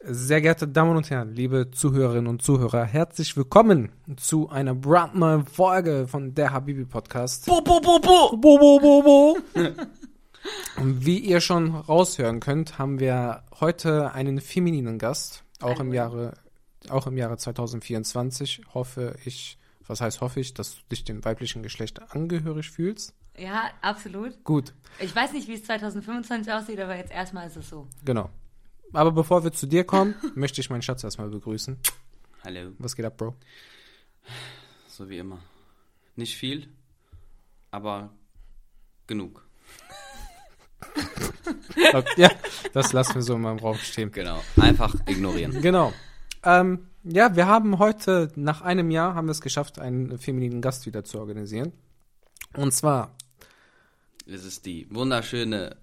Sehr geehrte Damen und Herren, liebe Zuhörerinnen und Zuhörer, herzlich willkommen zu einer brandneuen Folge von der Habibi Podcast. Bo, bo, bo, bo. Bo, bo, bo, bo. Und wie ihr schon raushören könnt, haben wir heute einen femininen Gast, auch im Jahre, auch im Jahre 2024. Hoffe ich, was heißt hoffe ich, dass du dich dem weiblichen Geschlecht angehörig fühlst. Ja, absolut. Gut, Ich weiß nicht, wie es 2025 aussieht, aber jetzt erstmal ist es so. genau. Aber bevor wir zu dir kommen, möchte ich meinen Schatz erstmal begrüßen. Hallo, Was geht ab, Bro? so wie immer. Nicht viel, aber genug. Ja, das lassen wir so in meinem Raum stehen. Genau, einfach ignorieren. Genau. Ähm, ja, wir haben heute, nach einem Jahr, haben wir es geschafft, einen femininen Gast wieder zu organisieren. Und zwar, Es ist die wunderschöne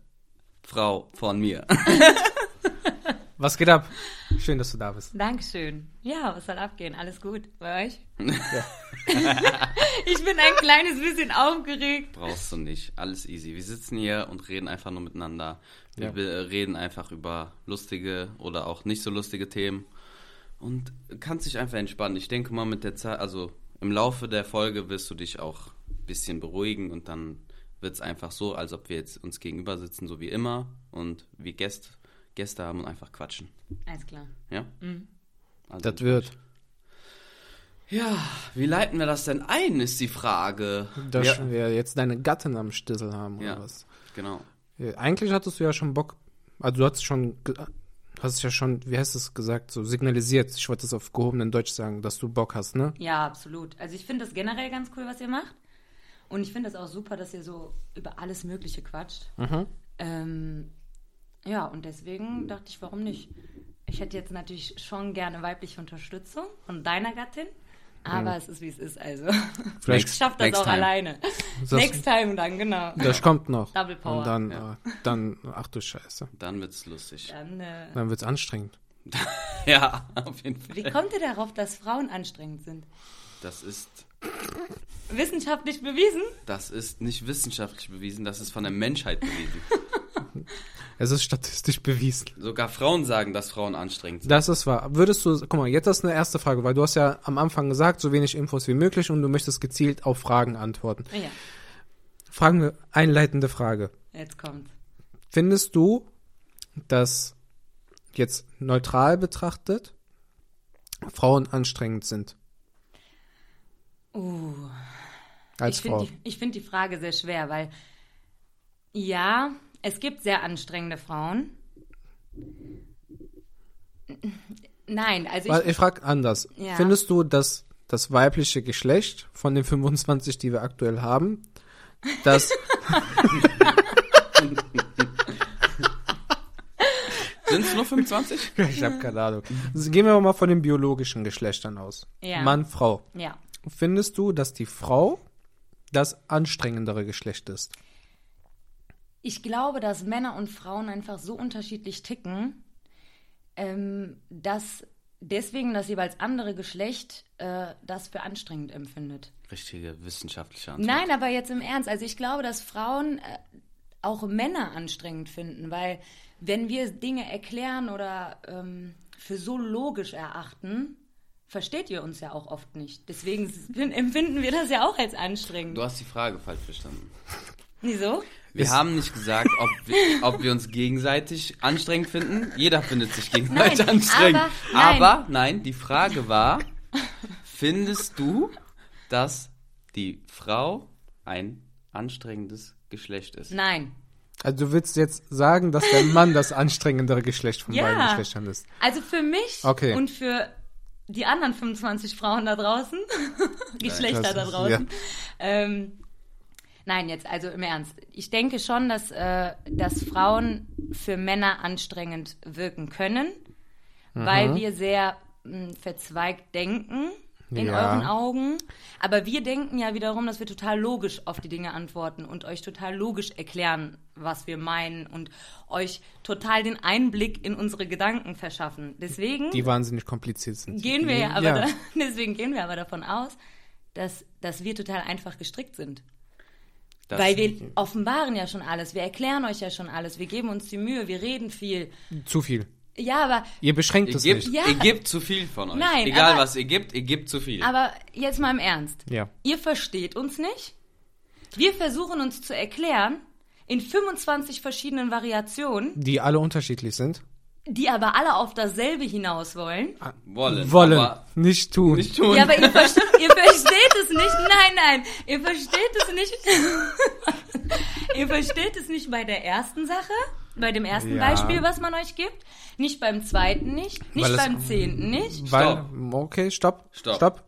Frau von mir. was geht ab? Schön, dass du da bist. Dankeschön. Ja, was soll abgehen? Alles gut bei euch? ich bin ein kleines bisschen aufgeregt. Brauchst du nicht, alles easy. Wir sitzen hier und reden einfach nur miteinander. Wir Ja. wir reden einfach über lustige oder auch nicht so lustige Themen. Und kannst dich einfach entspannen. Ich denke mal mit der Zeit, also im Laufe der Folge wirst du dich auch ein bisschen beruhigen und dann wird es einfach so, als ob wir jetzt uns gegenüber sitzen, so wie immer und wie Gäste, Gäste haben und einfach quatschen. Alles klar. Ja? Mhm. Also, Das wird. Ja, wie leiten wir das denn ein, ist die Frage. Dass ja, wir jetzt deine Gattin am Stissel haben, oder Ja. was? genau. Eigentlich hattest du ja schon Bock, also du hast schon, hast ja schon, wie heißt es gesagt, so signalisiert, ich wollte es auf gehobenen Deutsch sagen, dass du Bock hast, ne? Ja, absolut. Also ich finde das generell ganz cool, was ihr macht. Und ich finde es auch super, dass ihr so über alles Mögliche quatscht. Ähm, ja, und deswegen dachte ich, warum nicht? Ich hätte jetzt natürlich schon gerne weibliche Unterstützung von deiner Gattin. Aber es ist, wie es ist, also. Vielleicht- ich schaffe das next auch time. alleine. Das- Next time dann, genau. Das kommt noch. Double Power. Und dann, Ja. äh, dann, ach du Scheiße. Dann wird's lustig. Dann, äh, Dann wird's anstrengend. Ja, auf jeden Fall. wie kommt ihr darauf, dass Frauen anstrengend sind? Das ist, Wissenschaftlich bewiesen? das ist nicht wissenschaftlich bewiesen, das ist von der Menschheit bewiesen. Es ist statistisch bewiesen. Sogar Frauen sagen, dass Frauen anstrengend sind. Das ist wahr. Würdest du, guck mal, jetzt ist eine erste Frage, weil du hast ja am Anfang gesagt, so wenig Infos wie möglich und du möchtest gezielt auf Fragen antworten. Ja, Fragen wir, einleitende Frage. jetzt kommt's. Findest du, dass jetzt neutral betrachtet Frauen anstrengend sind? Uh. Als ich finde Frau. die, ich find die Frage sehr schwer, weil ja, es gibt sehr anstrengende Frauen. Nein, also ich, ich frage anders. Ja. Findest du, dass das weibliche Geschlecht von den 25, die wir aktuell haben, das Sind es nur 25? ich habe keine Ahnung. Also gehen wir mal von den biologischen Geschlechtern aus. Ja. Mann, Frau. ja, Findest du, dass die Frau das anstrengendere Geschlecht ist? Ich glaube, dass Männer und Frauen einfach so unterschiedlich ticken, ähm, dass deswegen das jeweils andere Geschlecht äh, das für anstrengend empfindet. Richtige wissenschaftliche Antwort. Nein, aber jetzt im Ernst. Also ich glaube, dass Frauen äh, auch Männer anstrengend finden, weil wenn wir Dinge erklären oder ähm, für so logisch erachten, versteht ihr uns ja auch oft nicht. Deswegen fin- empfinden wir das ja auch als anstrengend. Du hast die Frage falsch verstanden. Wieso? Wir haben nicht gesagt, ob wir, ob wir uns gegenseitig anstrengend finden. Jeder findet sich gegenseitig Nein, anstrengend. aber- nein. aber nein, die Frage war, findest du, dass die Frau ein anstrengendes Geschlecht ist? Nein. Also du willst jetzt sagen, dass der Mann das anstrengendere Geschlecht von Ja. beiden Geschlechtern ist. Also für mich Okay. und für die anderen 25 Frauen da draußen, Geschlechter das da draußen. Ähm, nein, jetzt also im Ernst. Ich denke schon, dass, äh, dass Frauen für Männer anstrengend wirken können, weil wir sehr mh, verzweigt denken in Ja. euren Augen. Aber wir denken ja wiederum, dass wir total logisch auf die Dinge antworten und euch total logisch erklären, was wir meinen und euch total den Einblick in unsere Gedanken verschaffen. Deswegen Die wahnsinnig kompliziert sind. gehen wir ja aber Ja. Da, deswegen gehen wir aber davon aus, dass, dass wir total einfach gestrickt sind. Das- Weil wir offenbaren ja schon alles, wir erklären euch ja schon alles, wir geben uns die Mühe, wir reden viel. Zu viel. Ja, aber, Ihr beschränkt Ihr es gebt, nicht. Ja. ihr gebt zu viel von euch. Nein, Egal aber- was ihr gebt, ihr gebt zu viel. aber jetzt mal im Ernst. Ja. Ihr versteht uns nicht. Wir versuchen uns zu erklären in 25 verschiedenen Variationen, Die alle unterschiedlich sind. Die aber alle auf dasselbe hinaus wollen. wollen. Wollen. Aber nicht tun. nicht tun. Ja, aber ihr versteht, ihr versteht es nicht. Nein, nein, ihr versteht es nicht. ihr versteht es nicht bei der ersten Sache, bei dem ersten Ja. Beispiel, was man euch gibt. Nicht beim zweiten nicht, nicht Weil es- beim zehnten nicht. Weil, okay, stopp. Stopp. Stopp.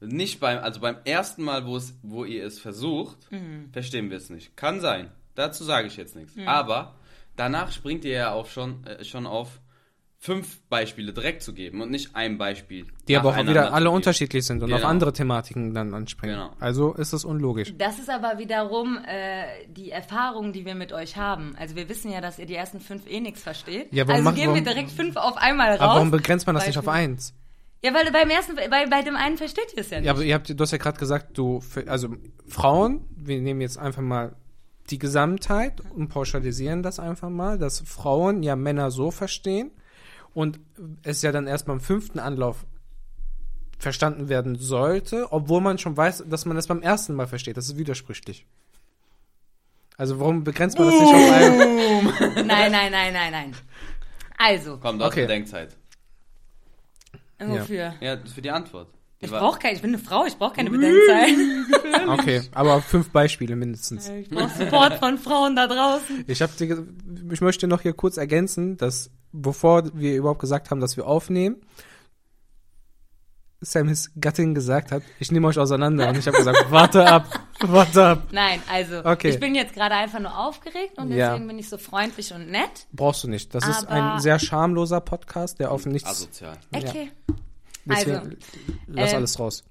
Nicht beim, also beim ersten Mal, wo, es, wo ihr es versucht, Mhm. verstehen wir es nicht. Kann sein. Dazu sage ich jetzt nichts. Aber danach springt ihr ja auf schon, äh, schon auf fünf Beispiele direkt zu geben und nicht ein Beispiel. Die aber auch wieder alle geben. unterschiedlich sind und auf Genau. andere Thematiken dann anspringen. Genau. Also ist es unlogisch. Das ist aber wiederum äh, die Erfahrung, die wir mit euch haben. Also wir wissen ja, dass ihr die ersten fünf eh nichts versteht. Ja, warum also macht- gehen wir direkt fünf auf einmal raus. Aber warum begrenzt man das nicht auf eins? Ja, weil beim ersten, bei, bei dem einen versteht ihr es ja nicht. Ja, aber ihr habt, du hast ja gerade gesagt, du, also Frauen, wir nehmen jetzt einfach mal die Gesamtheit und pauschalisieren das einfach mal, dass Frauen ja Männer so verstehen und es ja dann erst beim fünften Anlauf verstanden werden sollte, obwohl man schon weiß, dass man das beim ersten Mal versteht. Das ist widersprüchlich. Also warum begrenzt man das nicht auf einen? Nein, nein, nein, nein, nein. Also, Komm, du hast Okay. Bedenkzeit. wofür? Ja, für die Antwort. Ich brauche keine, ich bin eine Frau, ich brauche keine Bedenkzeit. Okay, aber fünf Beispiele mindestens. ich brauche Support von Frauen da draußen. Ich, hab ich möchte noch hier kurz ergänzen, dass bevor wir überhaupt gesagt haben, dass wir aufnehmen, Samis Gattin gesagt hat, ich nehme euch auseinander. Und ich habe gesagt, warte ab, warte ab. Nein, also, Okay. ich bin jetzt gerade einfach nur aufgeregt und Ja. deswegen bin ich so freundlich und nett. Brauchst du nicht. Das ist ein sehr schamloser Podcast, der auf nichts... Asozial. Okay. Deswegen, also, lass ähm, alles raus.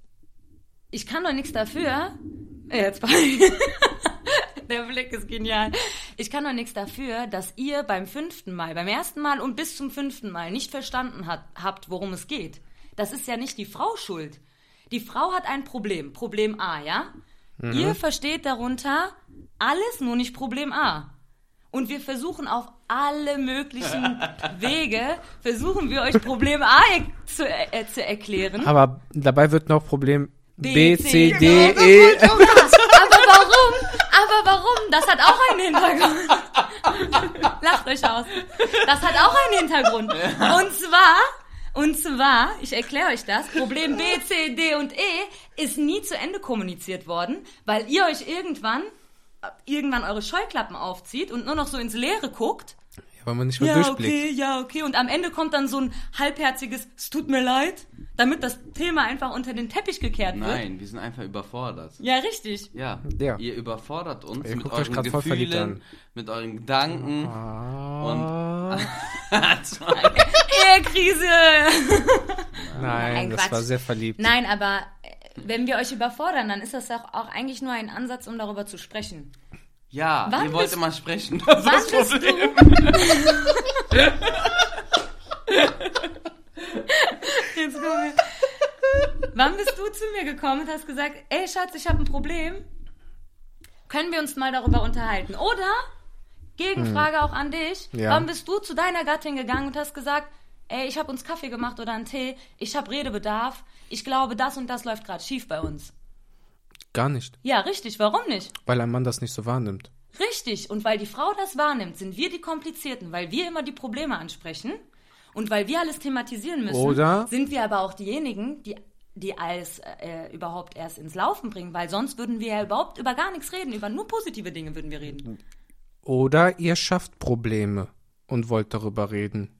Ich kann doch nichts dafür. Jetzt Der Blick ist genial. Ich kann doch nichts dafür, dass ihr beim fünften Mal, beim ersten Mal und bis zum fünften Mal nicht verstanden hat, habt, worum es geht. Das ist ja nicht die Frau schuld. Die Frau hat ein Problem. Problem A, ja? Ihr versteht darunter alles, nur nicht Problem A. Und wir versuchen auf alle möglichen Wege, versuchen wir euch Problem A zu, äh, zu erklären. Aber dabei wird noch Problem B, B, C, D, D, E. Aber warum? Aber warum? Das hat auch einen Hintergrund. Lacht euch aus. Das hat auch einen Hintergrund. Und zwar, und zwar, ich erkläre euch das, Problem B, C, D und E ist nie zu Ende kommuniziert worden, weil ihr euch irgendwann, irgendwann eure Scheuklappen aufzieht und nur noch so ins Leere guckt. Weil man nicht mehr Ja, durchblickt. okay, ja, okay. Und am Ende kommt dann so ein halbherziges, es tut mir leid, damit das Thema einfach unter den Teppich gekehrt wird. Nein, wir sind einfach überfordert. Ja, richtig. Ja, Ja. ihr überfordert uns Ihr mit guckt euch euren grad voll verliebt Gefühlen, an. mit euren Gedanken. Ah, Ehekrise. nein, Nein, das war sehr verliebt. Nein, aber äh, wenn wir euch überfordern, dann ist das auch, auch eigentlich nur ein Ansatz, um darüber zu sprechen. Ja, Wann ihr wollt bist- immer sprechen. Das ist Wann das bist Problem. Jetzt kommen wir. Wann bist du zu mir gekommen und hast gesagt, ey Schatz, ich habe ein Problem? Können wir uns mal darüber unterhalten? Oder, Gegenfrage auch an dich, Ja. wann bist du zu deiner Gattin gegangen und hast gesagt, ey, ich habe uns Kaffee gemacht oder einen Tee, ich habe Redebedarf, ich glaube, das und das läuft gerade schief bei uns. Gar nicht. Ja, richtig, warum nicht? Weil ein Mann das nicht so wahrnimmt. Richtig, und weil die Frau das wahrnimmt, sind wir die Komplizierten, weil wir immer die Probleme ansprechen und weil wir alles thematisieren müssen, Oder- sind wir aber auch diejenigen, die, die alles äh, überhaupt erst ins Laufen bringen, weil sonst würden wir ja überhaupt über gar nichts reden, über nur positive Dinge würden wir reden. Oder ihr schafft Probleme und wollt darüber reden.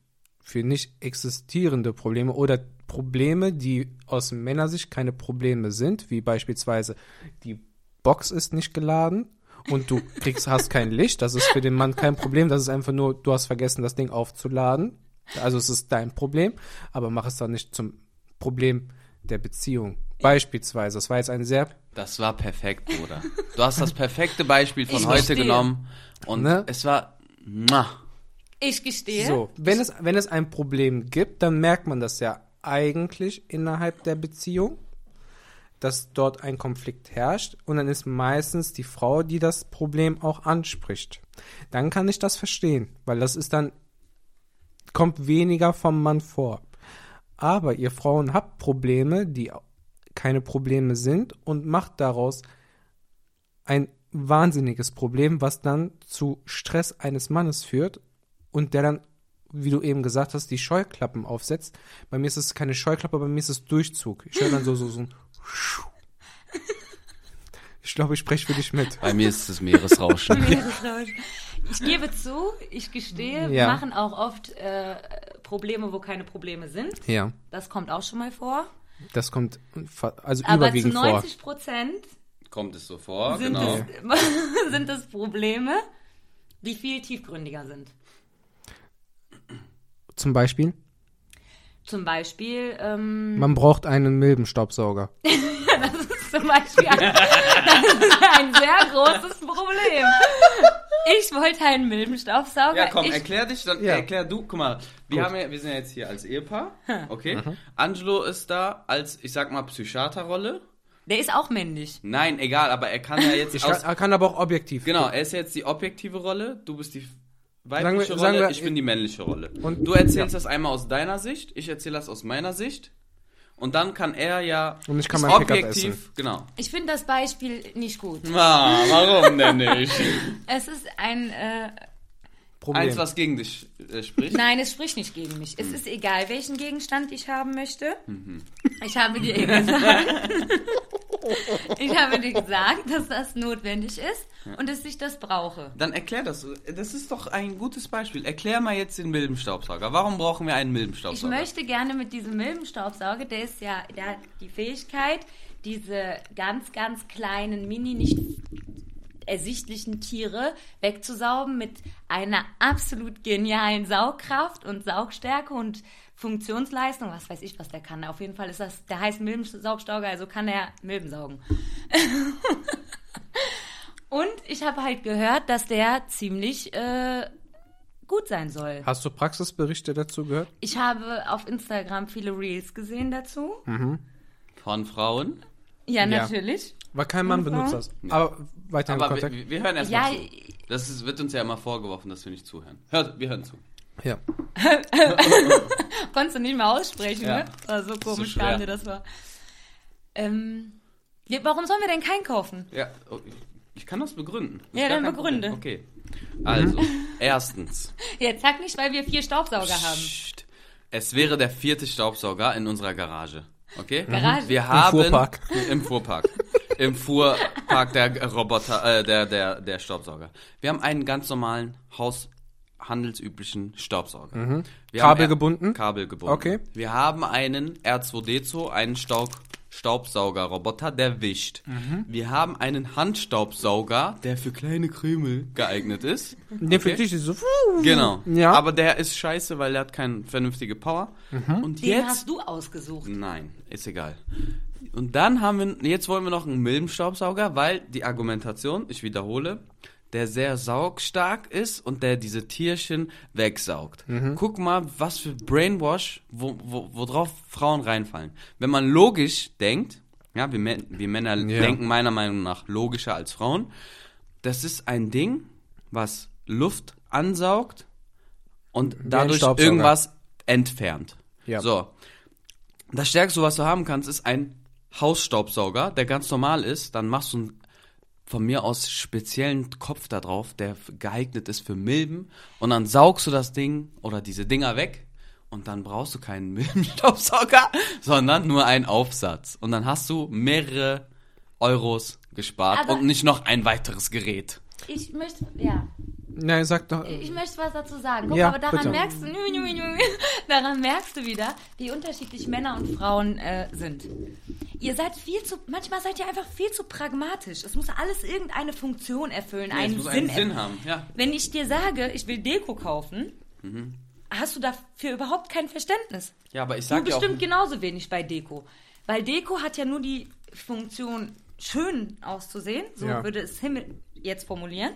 Für nicht existierende Probleme oder Probleme, die aus Männersicht keine Probleme sind, wie beispielsweise die Box ist nicht geladen und du kriegst, hast kein Licht. Das ist für den Mann kein Problem. Das ist einfach nur, du hast vergessen, das Ding aufzuladen. Also es ist dein Problem, aber mach es dann nicht zum Problem der Beziehung. Beispielsweise, das war jetzt ein sehr Das war perfekt, Bruder. Du hast das perfekte Beispiel von Ich heute verstehe. genommen und Ne? es war mua. Ich gestehe. So, wenn es, wenn es ein Problem gibt, dann merkt man das ja eigentlich innerhalb der Beziehung, dass dort ein Konflikt herrscht und dann ist meistens die Frau, die das Problem auch anspricht. Dann kann ich das verstehen, weil das ist dann kommt weniger vom Mann vor. Aber ihr Frauen habt Probleme, die keine Probleme sind und macht daraus ein wahnsinniges Problem, was dann zu Stress eines Mannes führt und der dann, wie du eben gesagt hast, die Scheuklappen aufsetzt. Bei mir ist es keine Scheuklappe, bei mir ist es Durchzug. Ich höre dann so, so, so ein Ich glaube, ich spreche für dich mit. Bei mir ist es Meeresrauschen. Meeresrauschen. Ich gebe zu, ich gestehe, wir Ja. machen auch oft äh, Probleme, wo keine Probleme sind. Ja, Das kommt auch schon mal vor. das kommt also Aber zu überwiegend vor. 90 Prozent Kommt es so vor, sind, genau. es, sind es Probleme, die viel tiefgründiger sind. Zum Beispiel, Zum Beispiel, ähm, man braucht einen Milbenstaubsauger. das ist zum Beispiel ein, das ist ein sehr großes Problem. Ich wollte einen Milbenstaubsauger. Ja, komm, ich, erklär dich, dann Ja. erklär du. Guck mal, wir, Gut. haben ja, wir sind ja jetzt hier als Ehepaar, okay? Angelo ist da als, ich sag mal, Psychiaterrolle. Der ist auch männlich. Nein, egal, aber er kann ja jetzt Ich aus... kann, er kann aber auch objektiv. Genau, er ist jetzt die objektive Rolle, du bist die weibliche wir- sagen Rolle, wir- ich bin die männliche Rolle. Und- du erzählst ja. das einmal aus deiner Sicht, ich erzähle das aus meiner Sicht. Und dann kann er ja Und ich kann mein objektiv, essen. genau. Ich finde das Beispiel nicht gut. Ah, warum denn nicht? Es ist ein, äh, Problem. Eins, was gegen dich äh, spricht. nein, es spricht nicht gegen mich. Es ist egal, welchen Gegenstand ich haben möchte. Mhm. Ich habe dir eben gesagt, ich habe dir gesagt, dass das notwendig ist und dass ich das brauche. Dann erklär das. Das ist doch ein gutes Beispiel. Erklär mal jetzt den Milbenstaubsauger. Warum brauchen wir einen Ich Milbenstaubsauger? möchte gerne mit diesem Milbenstaubsauger, der ist ja, der hat die Fähigkeit, diese ganz, ganz kleinen, mini, nicht ersichtlichen Tiere wegzusaugen mit einer absolut genialen Saugkraft und Saugstärke und Funktionsleistung. Was weiß ich, was der kann. Auf jeden Fall ist das, der heißt Milbensaugstauger, also kann er Milben saugen. und ich habe halt gehört, dass der ziemlich äh, gut sein soll. Hast du Praxisberichte dazu gehört? Ich habe auf Instagram viele Reels gesehen dazu. Von Frauen? Ja, Ja. natürlich. Weil kein Mann benutzt Frauen? das. Aber weiter im Aber Kontakt. wir, wir hören erst Ja, mal zu. Das ist, wird uns ja immer vorgeworfen, dass wir nicht zuhören. Hört, wir hören zu. Ja. Konntest du nicht mehr aussprechen, Ja. ne? War so so komisch, schwer. gerade das war. Ähm, ja, warum sollen wir denn keinen kaufen? Ja, oh, ich- kann das begründen. Das Ja, dann begründe. Problem. Okay. Also, erstens. Jetzt sag nicht, weil wir vier Staubsauger haben. Psst. Es wäre der vierte Staubsauger in unserer Garage. Okay? Garage? Wir haben Fuhrpark. im Fuhrpark. Im Fuhrpark der Roboter, äh, der, der, der Staubsauger. Wir haben einen ganz normalen haushandelsüblichen Staubsauger. Wir haben Kabelgebunden? er- Kabelgebunden. Okay. Wir haben einen R2D2, einen Staub Staubsaugerroboter, der wischt. Mhm. Wir haben einen Handstaubsauger, der für kleine Krümel geeignet ist. Den für dich ist so. Genau. Ja. Aber der ist scheiße, weil der hat keine vernünftige Power. Und Den jetzt hast du ausgesucht. Nein, ist egal. Und dann haben wir, jetzt wollen wir noch einen Milbenstaubsauger, weil die Argumentation, ich wiederhole, der sehr saugstark ist und der diese Tierchen wegsaugt. Guck mal, was für Brainwash, wo, wo, worauf Frauen reinfallen. Wenn man logisch denkt, ja, wir, wir Männer Ja. denken meiner Meinung nach logischer als Frauen, das ist ein Ding, was Luft ansaugt und dadurch irgendwas entfernt. Ja. So. Das Stärkste, was du haben kannst, ist ein Hausstaubsauger, der ganz normal ist. Dann machst du einen, von mir aus speziellen Kopf da drauf, der geeignet ist für Milben. Und dann saugst du das Ding oder diese Dinger weg. Und dann brauchst du keinen Milbenstaubsauger, sondern nur einen Aufsatz. Und dann hast du mehrere Euros gespart Aber- und nicht noch ein weiteres Gerät. Ich möchte, ja, Nein, sag doch. ich möchte was dazu sagen. Guck, Ja, aber daran bitte. merkst du, daran merkst du wieder, wie unterschiedlich Männer und Frauen äh, sind. Ihr seid viel zu, manchmal seid ihr einfach viel zu pragmatisch. Es muss alles irgendeine Funktion erfüllen, es einen muss Sinn, einen. Sinn haben, ja. Wenn ich dir sage, ich will Deko kaufen, hast du dafür überhaupt kein Verständnis. Ja, aber ich Du sag ja auch, bestimmt genauso wenig bei Deko. Weil Deko hat ja nur die Funktion, schön auszusehen, so Ja. würde es Himmel jetzt formulieren,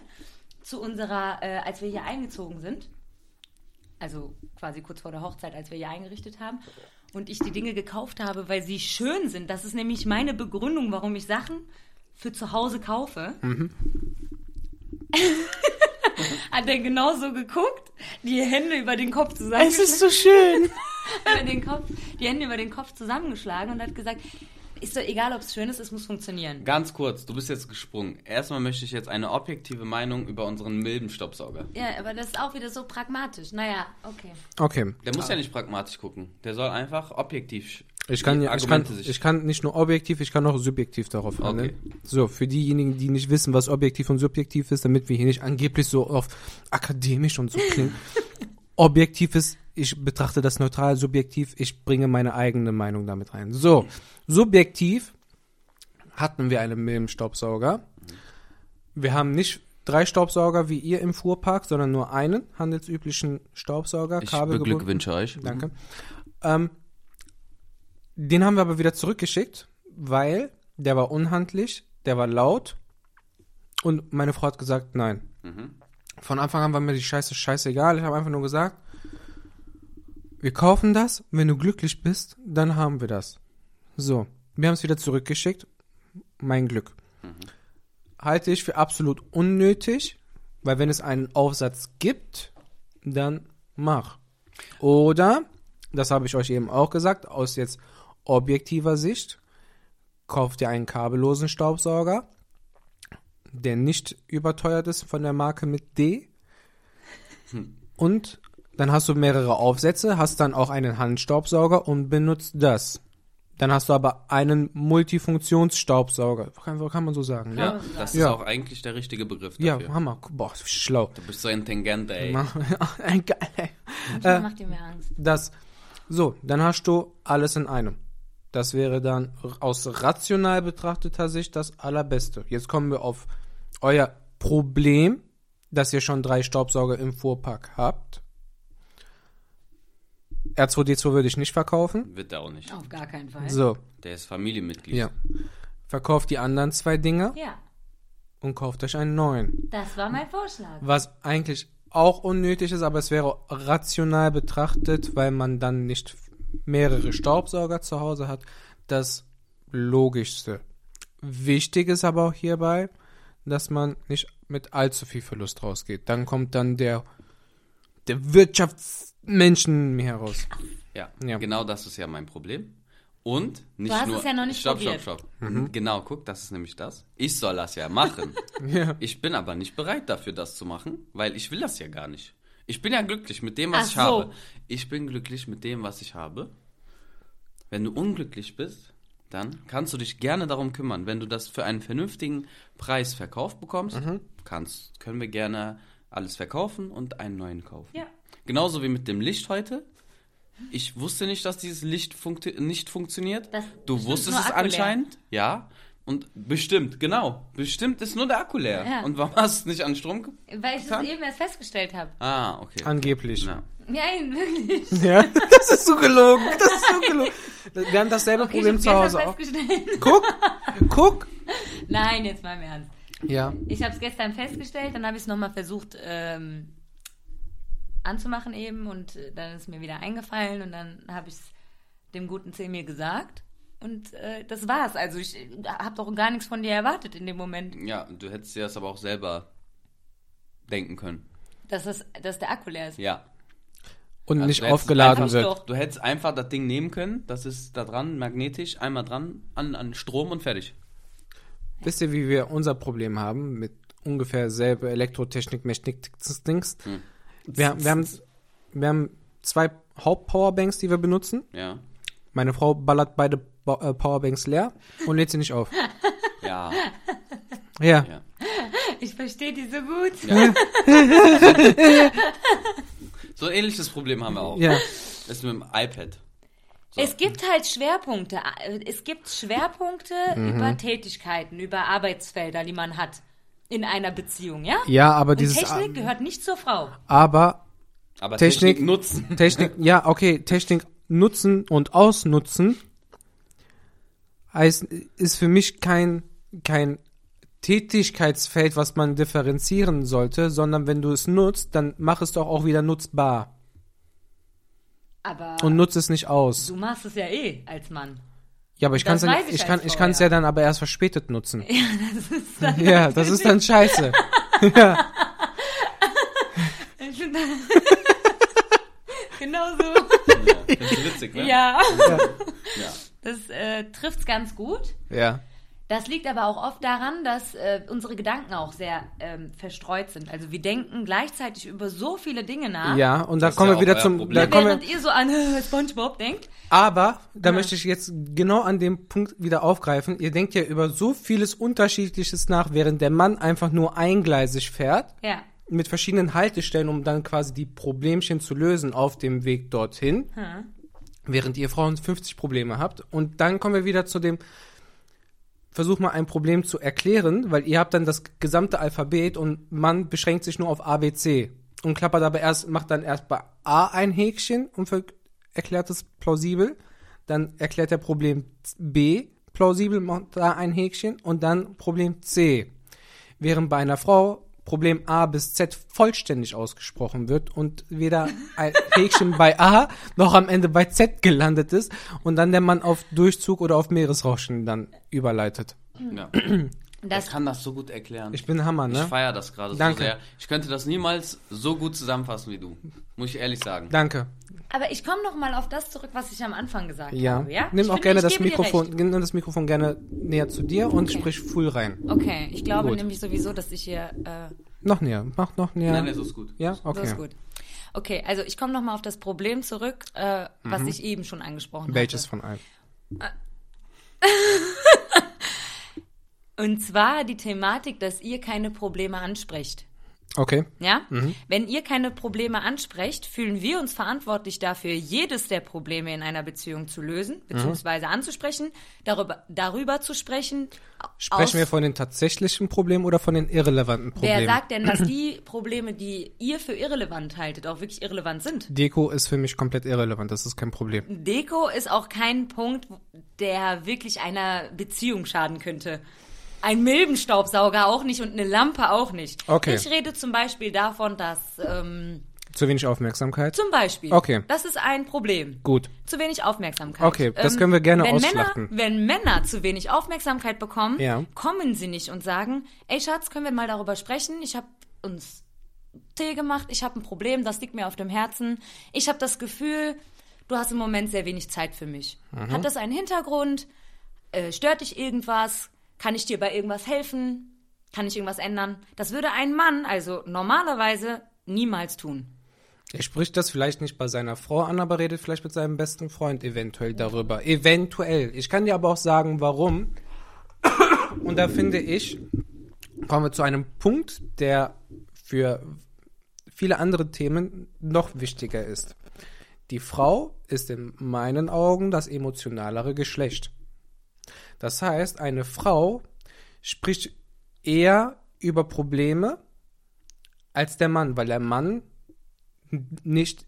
zu unserer, äh, als wir hier eingezogen sind. Also quasi kurz vor der Hochzeit, als wir hier eingerichtet haben. Und ich die Dinge gekauft habe, weil sie schön sind. Das ist nämlich meine Begründung, warum ich Sachen für zu Hause kaufe. hat er genauso geguckt, die Hände über den Kopf zusammengeschlagen. so schön. über den Kopf, die Hände über den Kopf zusammengeschlagen und hat gesagt, ist doch egal, ob es schön ist, es muss funktionieren. Ganz kurz, du bist jetzt gesprungen. Erstmal möchte ich jetzt eine objektive Meinung über unseren milden Staubsauger. Ja, aber das ist auch wieder so pragmatisch. Naja, okay. Okay. Der muss ja nicht pragmatisch gucken. Der soll einfach objektiv Ich kann, ja- ich, kann, ich kann nicht nur objektiv, ich kann auch subjektiv darauf handeln. Okay. So, für diejenigen, die nicht wissen, was objektiv und subjektiv ist, damit wir hier nicht angeblich so auf akademisch und so klingen. objektiv ist, ich betrachte das neutral, subjektiv, ich bringe meine eigene Meinung damit rein. So, subjektiv hatten wir einen Milbenstaubsauger. Wir haben nicht drei Staubsauger wie ihr im Fuhrpark, sondern nur einen handelsüblichen Staubsauger, ich beglückwünsche euch. Danke. Ähm, den haben wir aber wieder zurückgeschickt, weil der war unhandlich, der war laut und meine Frau hat gesagt, nein. Mhm. Von Anfang an war mir die Scheiße scheißegal. Ich habe einfach nur gesagt, wir kaufen das, wenn du glücklich bist, dann haben wir das. So, wir haben es wieder zurückgeschickt. Mein Glück. Halte ich für absolut unnötig, weil wenn es einen Aufsatz gibt, dann mach. Oder, das habe ich euch eben auch gesagt, aus jetzt objektiver Sicht, kauft ihr einen kabellosen Staubsauger, der nicht überteuert ist von der Marke mit D. Und dann hast du mehrere Aufsätze, hast dann auch einen Handstaubsauger und benutzt das. Dann hast du aber einen Multifunktionsstaubsauger. Kann, kann man so sagen, Ja, ja? das Ja. ist auch eigentlich der richtige Begriff Ja, dafür. Hammer. Boah, schlau. Du bist so intelligent, ey. Ein geil, ey. Manchmal macht ihr mir Angst. Das. So, dann hast du alles in einem. Das wäre dann aus rational betrachteter Sicht das allerbeste. Jetzt kommen wir auf euer Problem, dass ihr schon drei Staubsauger im Fuhrpark habt. R2D2 würde ich nicht verkaufen. Wird er auch nicht. Auf gar keinen Fall. So, Der ist Familienmitglied. ja. Verkauft die anderen zwei Dinger Ja, und kauft euch einen neuen. das war mein Vorschlag. Was eigentlich auch unnötig ist, aber es wäre rational betrachtet, weil man dann nicht mehrere Staubsauger zu Hause hat, das Logischste. Wichtig ist aber auch hierbei, dass man nicht mit allzu viel Verlust rausgeht. Dann kommt dann der, der Wirtschaftsmenschen mir heraus. Ja, Ja. genau das ist ja mein Problem. Und nicht hast nur. es ja noch nicht stopp, probiert. stopp, stopp. Genau, guck, das ist nämlich das. Ich soll das ja machen. Ja. Ich bin aber nicht bereit dafür, das zu machen, weil ich will das ja gar nicht. Ich bin ja glücklich mit dem, was Ach ich so. habe. Ich bin glücklich mit dem, was ich habe. Wenn du unglücklich bist, dann kannst du dich gerne darum kümmern. Wenn du das für einen vernünftigen Preis verkauft bekommst, Mhm. kannst, können wir gerne alles verkaufen und einen neuen kaufen. Ja. Genauso wie mit dem Licht heute. Ich wusste nicht, dass dieses Licht funktio nicht funktioniert. Das du wusstest es Akku leer. anscheinend. Ja. Und bestimmt, genau. Bestimmt ist nur der Akku leer. Ja. Und warum hast du es nicht an Strom? ge- Weil ich das eben erst festgestellt habe. Ah, okay. Angeblich. Ja. Nein, wirklich. Ja, das ist so gelogen. Das ist so gelogen. Wir haben dasselbe Okay, Problem ich zu Hause auch. festgestellt. Guck, guck. Nein, jetzt mal im Ernst. Ja. Ich habe es gestern festgestellt, dann habe ich es nochmal versucht ähm, anzumachen eben und äh, dann ist mir wieder eingefallen und dann habe ich es dem guten C mir gesagt und äh, das war's. Also ich habe doch gar nichts von dir erwartet in dem Moment, ja, du hättest dir das aber auch selber denken können. dass, das, dass der Akku leer ist. Ja. Und Also nicht aufgeladen wird. doch. Du hättest einfach das Ding nehmen können, das ist da dran, magnetisch, einmal dran, an, an Strom und fertig. Wisst ihr, wie wir unser Problem haben mit ungefähr selbe Elektrotechnik, Mechnik, Dings? Hm. Wir, wir, haben, wir haben zwei Hauptpowerbanks, die wir benutzen. Ja. Meine Frau ballert beide äh, Powerbanks leer und lädt sie nicht auf. Ja. Ja. ja. Ich verstehe die so gut. ja. so ein ähnliches Problem haben wir auch. Ja. Das ist mit dem iPad. So. Es gibt halt Schwerpunkte. Es gibt Schwerpunkte Mhm. über Tätigkeiten, über Arbeitsfelder, die man hat in einer Beziehung, ja? Ja, aber Und dieses. Technik gehört nicht zur Frau. Aber Aber Technik- Technik, nutzen. Technik, ja, okay, Technik nutzen und ausnutzen heißt, ist für mich kein, kein Tätigkeitsfeld, was man differenzieren sollte, sondern wenn du es nutzt, dann mach es doch auch wieder nutzbar Aber und nutze es nicht aus. du machst es ja eh als Mann. Ja, aber ich kann Das es weiß ich, ich ich kann als ich kann es ja. ja dann aber erst verspätet nutzen. Das ist dann Ja, das ist dann scheiße. Genau so. Ja, findest du witzig, ne? ja. ja. Das äh, trifft's ganz gut. Ja. Das liegt aber auch oft daran, dass äh, unsere Gedanken auch sehr ähm, verstreut sind. Also wir denken gleichzeitig über so viele Dinge nach. Ja, und dann kommen ja wir wieder zum. Problem. Da kommen wir, Während ihr so an SpongeBob denkt. aber da Ja. möchte ich jetzt genau an dem Punkt wieder aufgreifen. Ihr denkt ja über so vieles Unterschiedliches nach, während der Mann einfach nur eingleisig fährt. Ja. mit verschiedenen Haltestellen, um dann quasi die Problemchen zu lösen auf dem Weg dorthin, Hm. während ihr Frauen 50 Probleme habt. Und dann kommen wir wieder zu dem, versuch mal ein Problem zu erklären, weil ihr habt dann das gesamte Alphabet und man beschränkt sich nur auf A, B, C und klappert aber erst, macht dann erst bei A ein Häkchen und erklärt es plausibel, dann erklärt er Problem B plausibel, macht da ein Häkchen und dann Problem C. Während bei einer Frau Problem A bis Z vollständig ausgesprochen wird und weder ein Häkchen bei A noch am Ende bei Z gelandet ist und dann der Mann auf Durchzug oder auf Meeresrauschen dann überleitet. ja. Das, Ich kann das so gut erklären. Ich bin Hammer, Ich ne? feiere das gerade so Danke. sehr. Ich könnte das niemals so gut zusammenfassen wie du. Muss ich ehrlich sagen. Danke. Aber ich komme noch mal auf das zurück, was ich am Anfang gesagt Ja. habe. Ja? Nimm Ich auch finde, gerne das Mikrofon, nimm das Mikrofon gerne näher zu dir und Okay. sprich full rein. Okay, ich glaube Gut. nämlich sowieso, dass ich hier. Äh, Noch näher. Mach noch näher. Nein, so ist gut. ja, So okay. ist gut. Okay, also ich komme noch mal auf das Problem zurück, äh, was ich eben schon angesprochen Mhm. Welches hatte. von allen? Und zwar die Thematik, dass ihr keine Probleme ansprecht. Okay. Ja? Mhm. Wenn ihr keine Probleme ansprecht, fühlen wir uns verantwortlich dafür, jedes der Probleme in einer Beziehung zu lösen, Mhm. beziehungsweise anzusprechen, darüber, darüber zu sprechen. Sprechen wir von den tatsächlichen Problemen oder von den irrelevanten Wer Problemen? sagt denn, dass die Probleme, die ihr für irrelevant haltet, auch wirklich irrelevant sind? Deko ist für mich komplett irrelevant, das ist kein Problem. Deko ist auch kein Punkt, der wirklich einer Beziehung schaden könnte. Ein Milbenstaubsauger auch nicht und eine Lampe auch nicht. Okay. Ich rede zum Beispiel davon, dass ähm, Zu wenig Aufmerksamkeit? zum Beispiel, Okay. das ist ein Problem. Gut. Zu wenig Aufmerksamkeit. Ähm, Okay, das können wir gerne wenn ausschlachten. Männer, wenn Männer zu wenig Aufmerksamkeit bekommen, Ja. kommen sie nicht und sagen, ey Schatz, können wir mal darüber sprechen? Ich habe uns Tee gemacht, ich habe ein Problem, das liegt mir auf dem Herzen. Ich habe das Gefühl, du hast im Moment sehr wenig Zeit für mich. Mhm. Hat das einen Hintergrund? Äh, stört dich irgendwas? Kann ich dir bei irgendwas helfen? Kann ich irgendwas ändern? Das würde ein Mann also normalerweise niemals tun. Er spricht das vielleicht nicht bei seiner Frau an, aber redet vielleicht mit seinem besten Freund eventuell darüber. Eventuell. Ich kann dir aber auch sagen, warum. Und da finde ich, kommen wir zu einem Punkt, der für viele andere Themen noch wichtiger ist. Die Frau ist in meinen Augen das emotionalere Geschlecht. Das heißt, eine Frau spricht eher über Probleme als der Mann, weil der Mann nicht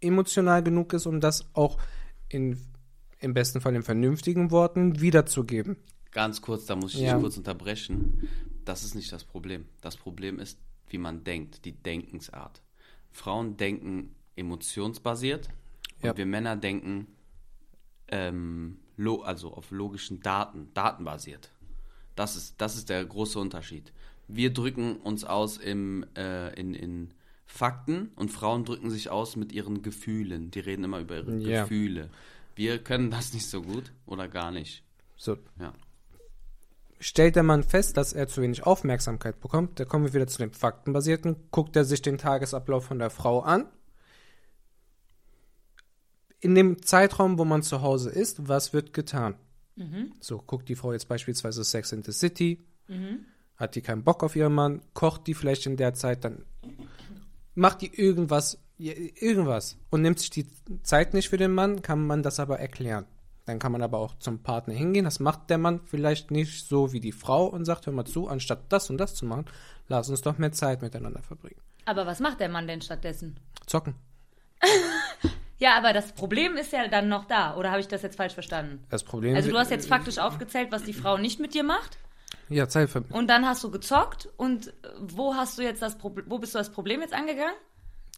emotional genug ist, um das auch in, im besten Fall in vernünftigen Worten wiederzugeben. Ganz kurz, da muss ich Ja. dich kurz unterbrechen. Das ist nicht das Problem. Das Problem ist, wie man denkt, die Denkensart. Frauen denken emotionsbasiert und Ja. wir Männer denken ähm, also auf logischen Daten, datenbasiert. Das ist, das ist der große Unterschied. Wir drücken uns aus im, äh, in, in Fakten und Frauen drücken sich aus mit ihren Gefühlen. Die reden immer über ihre Ja. Gefühle. Wir können das nicht so gut oder gar nicht. So, Ja. stellt der Mann fest, dass er zu wenig Aufmerksamkeit bekommt, da kommen wir wieder zu dem Faktenbasierten, guckt er sich den Tagesablauf von der Frau an. In dem Zeitraum, wo man zu Hause ist, was wird getan? So, guckt die Frau jetzt beispielsweise Sex in the City, hat die keinen Bock auf ihren Mann, kocht die vielleicht in der Zeit, dann macht die irgendwas, irgendwas und nimmt sich die Zeit nicht für den Mann, kann man das aber erklären. Dann kann man aber auch zum Partner hingehen. Das macht der Mann vielleicht nicht so wie die Frau und sagt, hör mal zu, anstatt das und das zu machen, lass uns doch mehr Zeit miteinander verbringen. Aber was macht der Mann denn stattdessen? Zocken. Ja, aber das Problem ist ja dann noch da. Oder habe ich das jetzt falsch verstanden? Das Problem Also du hast jetzt faktisch aufgezählt, was die Frau nicht mit dir macht. Ja, Zeit für Und dann hast du gezockt. Und wo hast du jetzt das Problem, wo bist du das Problem jetzt angegangen?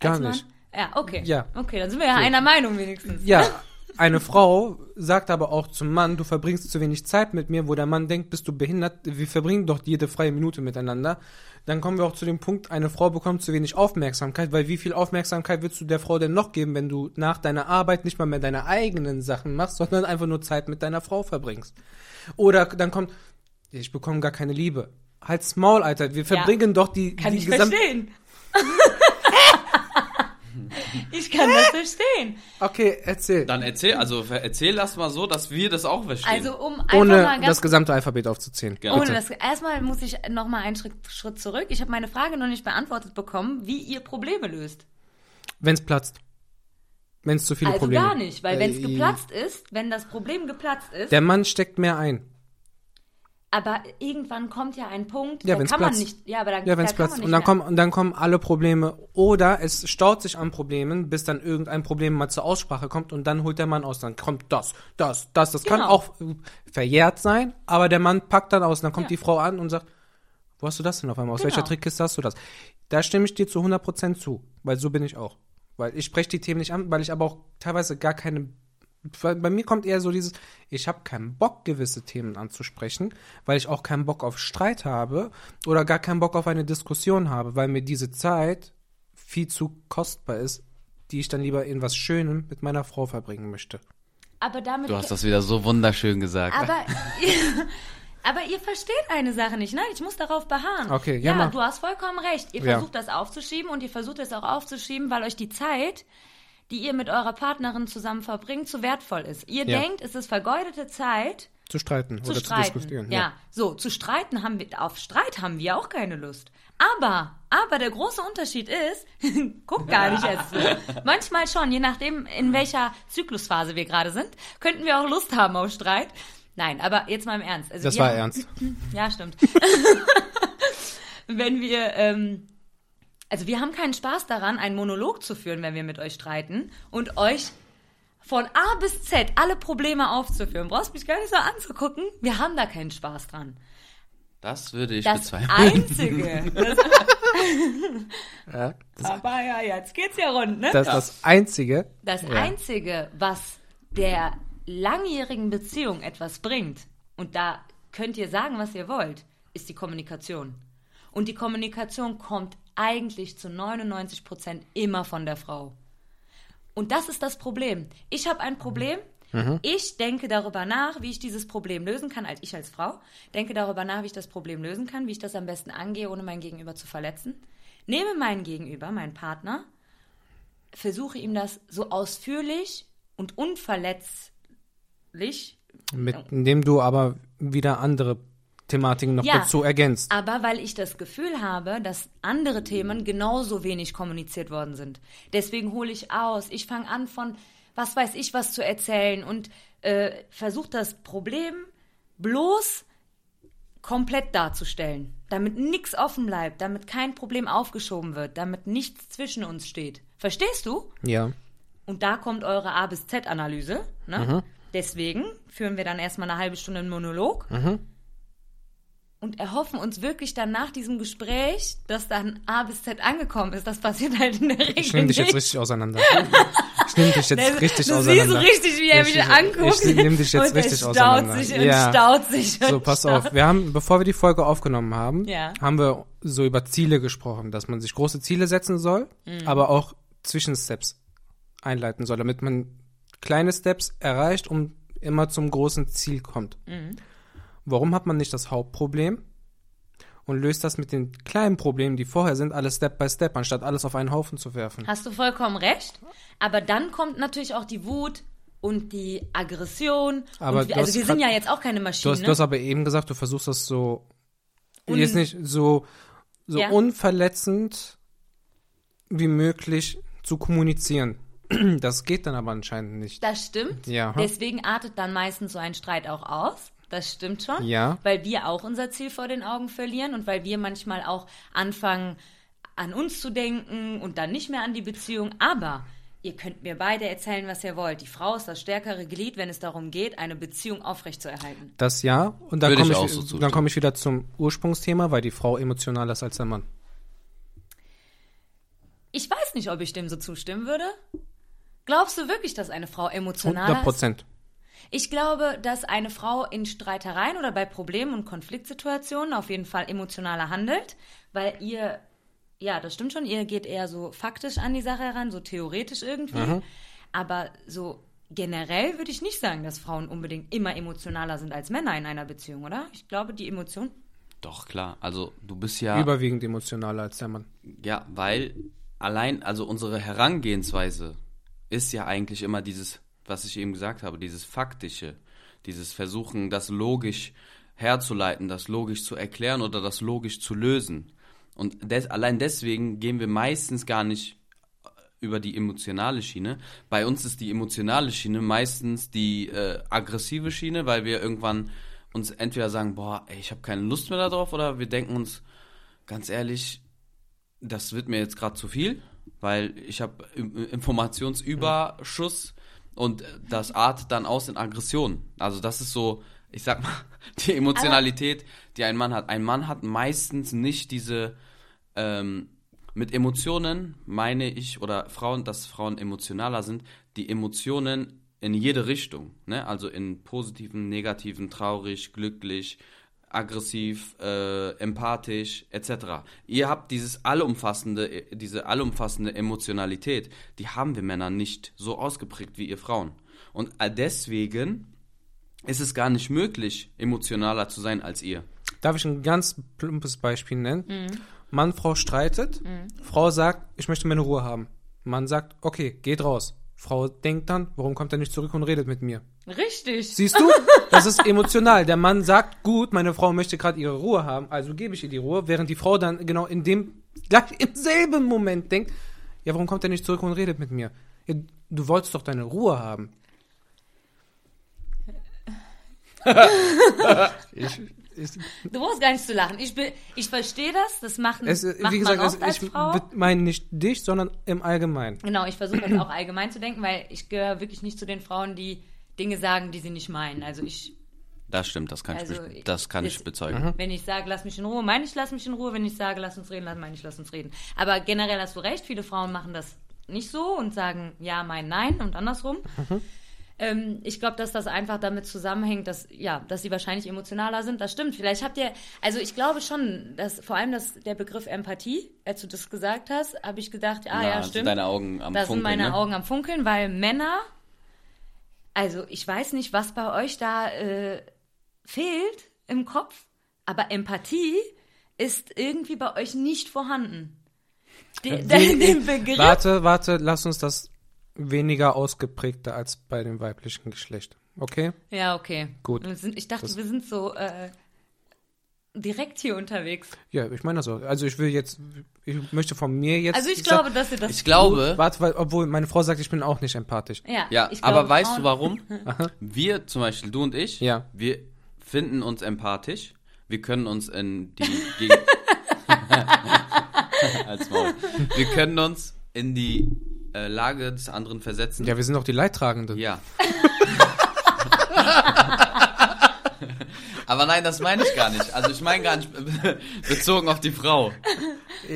Gar nicht. Ja, okay. Ja. Okay, dann sind wir ja einer Meinung wenigstens. Ja, eine Frau sagt aber auch zum Mann, du verbringst zu wenig Zeit mit mir, wo der Mann denkt, bist du behindert, wir verbringen doch jede freie Minute miteinander. Dann kommen wir auch zu dem Punkt, eine Frau bekommt zu wenig Aufmerksamkeit, weil wie viel Aufmerksamkeit willst du der Frau denn noch geben, wenn du nach deiner Arbeit nicht mal mehr deine eigenen Sachen machst, sondern einfach nur Zeit mit deiner Frau verbringst? Oder dann kommt, ich bekomme gar keine Liebe. Halt's Maul, Alter, wir verbringen ja, doch die, kann die ich verstehen. Ich kann das verstehen. Okay, erzähl. Dann erzähl, also erzähl das mal so, dass wir das auch verstehen. Also um einfach Ohne mal ganz das gesamte Alphabet aufzuzählen. Gerne. Ohne das, erstmal muss ich noch mal einen Schritt, Schritt zurück. Ich habe meine Frage noch nicht beantwortet bekommen, wie ihr Probleme löst. Wenn's platzt. Wenn's zu viele also Probleme gar nicht, weil wenn es Äh, geplatzt ist, wenn das Problem geplatzt ist, Der Mann steckt mehr ein. Aber irgendwann kommt ja ein Punkt, Ja, da wenn's kann man platzt. nicht, ja, aber da, Ja, wenn da es kann man platzt. Und dann kommen, und dann kommen alle Probleme. Oder es staut sich an Problemen, bis dann irgendein Problem mal zur Aussprache kommt und dann holt der Mann aus. Dann kommt das, das, das. Das kann Genau. auch äh, verjährt sein, aber der Mann packt dann aus. Und dann kommt Ja. die Frau an und sagt, wo hast du das denn auf einmal? Aus Genau. welcher Trickkiste hast du das? Da stimme ich dir zu 100% zu, weil so bin ich auch. Weil ich spreche die Themen nicht an, weil ich aber auch teilweise gar keine bei mir kommt eher so dieses, ich habe keinen Bock, gewisse Themen anzusprechen, weil ich auch keinen Bock auf Streit habe oder gar keinen Bock auf eine Diskussion habe, weil mir diese Zeit viel zu kostbar ist, die ich dann lieber in was Schönem mit meiner Frau verbringen möchte. Aber damit Du hast das wieder so wunderschön gesagt. Aber, aber ihr versteht eine Sache nicht. Nein, ich muss darauf beharren. Okay, ja, ja du hast vollkommen recht. Ihr Ja. versucht das aufzuschieben und ihr versucht es auch aufzuschieben, weil euch die Zeit, die ihr mit eurer Partnerin zusammen verbringt, zu wertvoll ist. Ihr Ja. denkt, es ist vergeudete Zeit, Zu streiten zu oder streiten. zu diskutieren. ja. so zu streiten haben wir auf Streit haben wir auch keine Lust. Aber aber der große Unterschied ist, guck gar nicht erst so. Manchmal schon, je nachdem in welcher Zyklusphase wir gerade sind, könnten wir auch Lust haben auf Streit. Nein, aber jetzt mal im Ernst. Also Das war haben- ernst. Ja, stimmt. wenn wir ähm, also wir haben keinen Spaß daran, einen Monolog zu führen, wenn wir mit euch streiten und euch von A bis Z alle Probleme aufzuführen. Brauchst mich gar nicht so anzugucken. Wir haben da keinen Spaß dran. das würde ich Das bezweifeln. Einzige. Das, Ja, das, aber ja, jetzt geht's ja rund, ne? das ist das Einzige. Das Ja. Einzige, was der langjährigen Beziehung etwas bringt, und da könnt ihr sagen, was ihr wollt, ist die Kommunikation. Und die Kommunikation kommt eigentlich zu 99 Prozent immer von der Frau. Und das ist das Problem. Ich habe ein Problem. Ich denke darüber nach, wie ich dieses Problem lösen kann, als ich als Frau. Denke darüber nach, wie ich das Problem lösen kann, wie ich das am besten angehe, ohne mein Gegenüber zu verletzen. Nehme meinen Gegenüber, meinen Partner, versuche ihm das so ausführlich und unverletzlich, Mit, indem du aber wieder andere Thematiken noch Ja. dazu ergänzt. aber weil ich das Gefühl habe, dass andere Themen genauso wenig kommuniziert worden sind. Deswegen hole ich aus, ich fange an von, was weiß ich, was zu erzählen und äh, versuche das Problem bloß komplett darzustellen, damit nichts offen bleibt, damit kein Problem aufgeschoben wird, damit nichts zwischen uns steht. Verstehst du? Ja. Und da kommt eure A bis Z-Analyse. Ne? Deswegen führen wir dann erstmal eine halbe Stunde einen Monolog und erhoffen uns wirklich dann nach diesem Gespräch, dass dann A bis Z angekommen ist. Das passiert halt in der Regel Ich nehme dich jetzt richtig auseinander. Ich nehme dich jetzt Du- richtig du auseinander. siehst richtig, wie er mich Ich- anguckt. Ich nehme dich jetzt und richtig er auseinander. sich und ja. staut sich und So, pass staut. auf. Wir haben, bevor wir die Folge aufgenommen haben, Ja. haben wir so über Ziele gesprochen, dass man sich große Ziele setzen soll, Mhm. aber auch Zwischensteps einleiten soll, damit man kleine Steps erreicht und immer zum großen Ziel kommt. Mhm. Warum hat man nicht das Hauptproblem und löst das mit den kleinen Problemen, die vorher sind, alles Step by Step, anstatt alles auf einen Haufen zu werfen? Hast du vollkommen recht. Aber dann kommt natürlich auch die Wut und die Aggression. Aber wir, du also wir sind grad- ja jetzt auch keine Du Maschinen. hast, du hast aber eben gesagt, du versuchst das so, Un- jetzt nicht so, so Ja. unverletzend wie möglich zu kommunizieren. Das geht dann aber anscheinend nicht. Das stimmt. Ja. Deswegen artet dann meistens so ein Streit auch aus. Das stimmt schon. Ja. Weil wir auch unser Ziel vor den Augen verlieren und weil wir manchmal auch anfangen, an uns zu denken und dann nicht mehr an die Beziehung. Aber ihr könnt mir beide erzählen, was ihr wollt. Die Frau ist das stärkere Glied, wenn es darum geht, eine Beziehung aufrechtzuerhalten. Das ja. Und dann ich komme auch ich, so dann komme ich wieder zum Ursprungsthema, weil die Frau emotionaler ist als der Mann. Ich weiß nicht, ob ich dem so zustimmen würde. Glaubst du wirklich, dass eine Frau emotional 100 ist? Prozent. Ich glaube, dass eine Frau in Streitereien oder bei Problemen und Konfliktsituationen auf jeden Fall emotionaler handelt, weil ihr, ja, das stimmt schon, ihr geht eher so faktisch an die Sache heran, so theoretisch irgendwie. Aber so generell würde ich nicht sagen, dass Frauen unbedingt immer emotionaler sind als Männer in einer Beziehung, oder? Ich glaube, die Emotion. Doch, klar. Also du bist ja. Überwiegend emotionaler als der Mann. Ja, weil allein, also unsere Herangehensweise ist ja eigentlich immer dieses, was ich eben gesagt habe, dieses Faktische, dieses Versuchen, das logisch herzuleiten, das logisch zu erklären oder das logisch zu lösen. Und des, allein deswegen gehen wir meistens gar nicht über die emotionale Schiene. Bei uns ist die emotionale Schiene meistens die äh, aggressive Schiene, weil wir irgendwann uns entweder sagen, boah, ey, ich habe keine Lust mehr darauf, oder wir denken uns, ganz ehrlich, das wird mir jetzt gerade zu viel, weil ich habe Informationsüberschuss und das artet dann aus in Aggression. Also das ist so, ich sag mal, die Emotionalität, die ein Mann hat. Ein Mann hat meistens nicht diese ähm, mit Emotionen meine ich oder Frauen, dass Frauen emotionaler sind, die Emotionen in jede Richtung, ne? Also in positiven, negativen, traurig, glücklich, aggressiv, äh, empathisch etc. Ihr habt dieses allumfassende, diese allumfassende Emotionalität, die haben wir Männer nicht so ausgeprägt wie ihr Frauen. Und äh, deswegen ist es gar nicht möglich, emotionaler zu sein als ihr. Darf ich ein ganz plumpes Beispiel nennen? Mhm. Mann, Frau streitet. Frau sagt, ich möchte meine Ruhe haben. Mann sagt, okay, geht raus. Frau denkt dann, warum kommt er nicht zurück und redet mit mir? Richtig. Siehst du? Das ist emotional. Der Mann sagt, gut, meine Frau möchte gerade ihre Ruhe haben, also gebe ich ihr die Ruhe, während die Frau dann genau in dem, gleich im selben Moment denkt, ja, warum kommt er nicht zurück und redet mit mir? Ja, du wolltest doch deine Ruhe haben. ich, ich, Du brauchst gar nicht zu lachen. Ich, bin- ich verstehe das. Das machen, es, macht wie gesagt, man es, oft als ich Frau. meine nicht dich, sondern im Allgemeinen. Genau, ich versuche das auch allgemein zu denken, weil ich gehöre wirklich nicht zu den Frauen, die Dinge sagen, die sie nicht meinen. Also ich, Das stimmt, das kann, Also, ich, be- das kann ich das- bezeugen. wenn ich sage, lass mich in Ruhe, meine ich, lass mich in Ruhe. Wenn ich sage, lass uns reden, dann meine ich, lass uns reden. Aber generell hast du recht, viele Frauen machen das nicht so und sagen ja, mein Nein und andersrum. Ähm, ich glaube, dass das einfach damit zusammenhängt, dass, ja, dass sie wahrscheinlich emotionaler sind. Das stimmt. Vielleicht habt ihr, also ich glaube schon, dass vor allem das, der Begriff Empathie, als du das gesagt hast, habe ich gedacht, ah ja, sind stimmt. deine Augen am Da sind Funkeln, meine ne? Augen am Funkeln, weil Männer, also ich weiß nicht, was bei euch da äh, fehlt im Kopf, aber Empathie ist irgendwie bei euch nicht vorhanden. Den, den, den Begriff. Warte, warte, lass uns das weniger ausgeprägter als bei dem weiblichen Geschlecht. Okay? Ja, okay. Gut. Wir sind, ich dachte, Das- wir sind so äh, direkt hier unterwegs. Ja, ich meine das so. Also ich will jetzt, ich möchte von mir jetzt. Also ich sagen- glaube, dass ihr das. Ich glaube, Warte, weil, obwohl meine Frau sagt, ich bin auch nicht empathisch. ja, ja, ich aber glaube, weißt du warum? Wir zum Beispiel, du und ich, Ja. wir finden uns empathisch. Wir können uns in die Geg Als Maul. Wir können uns in die äh, Lage des anderen versetzen. Ja, wir sind auch die Leidtragenden. Ja. Aber nein, das meine ich gar nicht. Also ich meine gar nicht bezogen auf die Frau.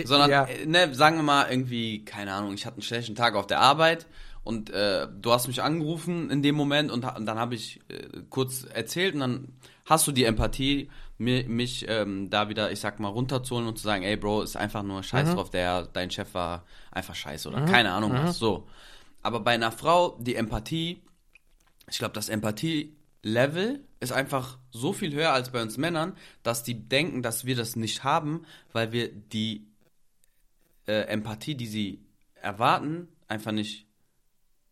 Sondern, ja. äh, ne, sagen wir mal irgendwie, keine Ahnung, ich hatte einen schlechten Tag auf der Arbeit und äh, du hast mich angerufen in dem Moment und, und dann habe ich äh, kurz erzählt und dann hast du die Empathie, mir, mich ähm, da wieder, ich sag mal, runterzuholen und zu sagen, ey Bro, ist einfach nur Scheiß drauf, der, dein Chef war einfach scheiße oder keine Ahnung was, so. Aber bei einer Frau, die Empathie, ich glaube, das Empathie-Level ist einfach so viel höher als bei uns Männern, dass die denken, dass wir das nicht haben, weil wir die äh, Empathie, die sie erwarten, einfach nicht